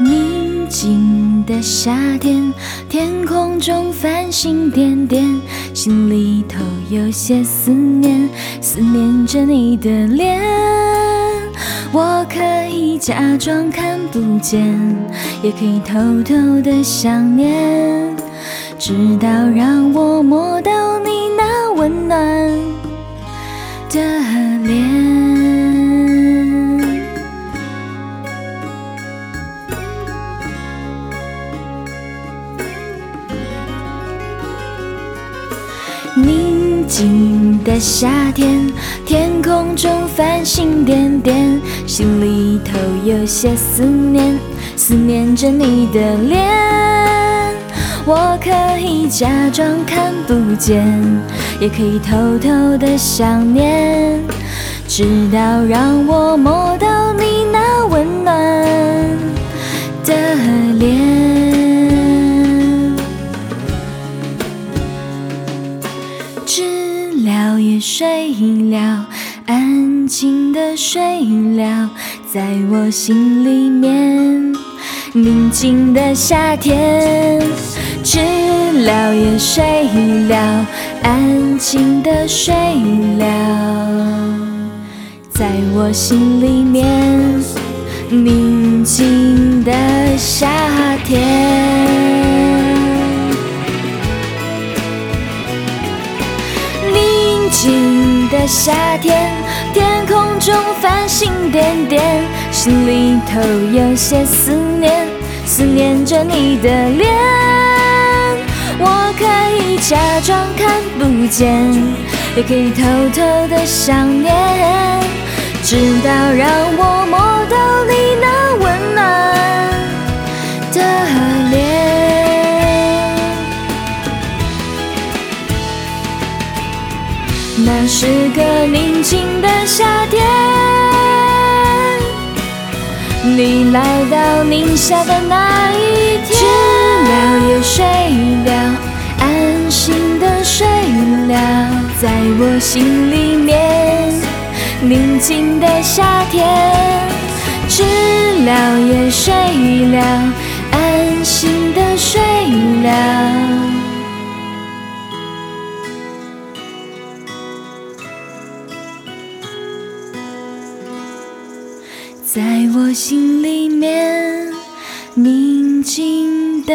宁静的夏天，天空中繁星点点，心里头有些思念，思念着你的脸。我可以假装看不见，也可以偷偷的想念，直到让我摸到宁静的夏天，天空中繁星点点，心里头有些思念，思念着你的脸。我可以假装看不见，也可以偷偷的想念，直到让我摸到你那温暖的脸。知了也睡了，安静的睡了，在我心里面。宁静的夏天，知了也睡了，安静的睡了，在我心里面。宁静的夏天。夏天，天空中繁星点点，心里头有些思念，思念着你的脸。我可以假装看不见，也可以偷偷的想念，直到让我摸那是个宁静的夏天，你来到宁夏的那一天，知了也睡了，安心的睡了，在我心里面。宁静的夏天，知了也睡了，安心的睡了。在我心里面，宁静的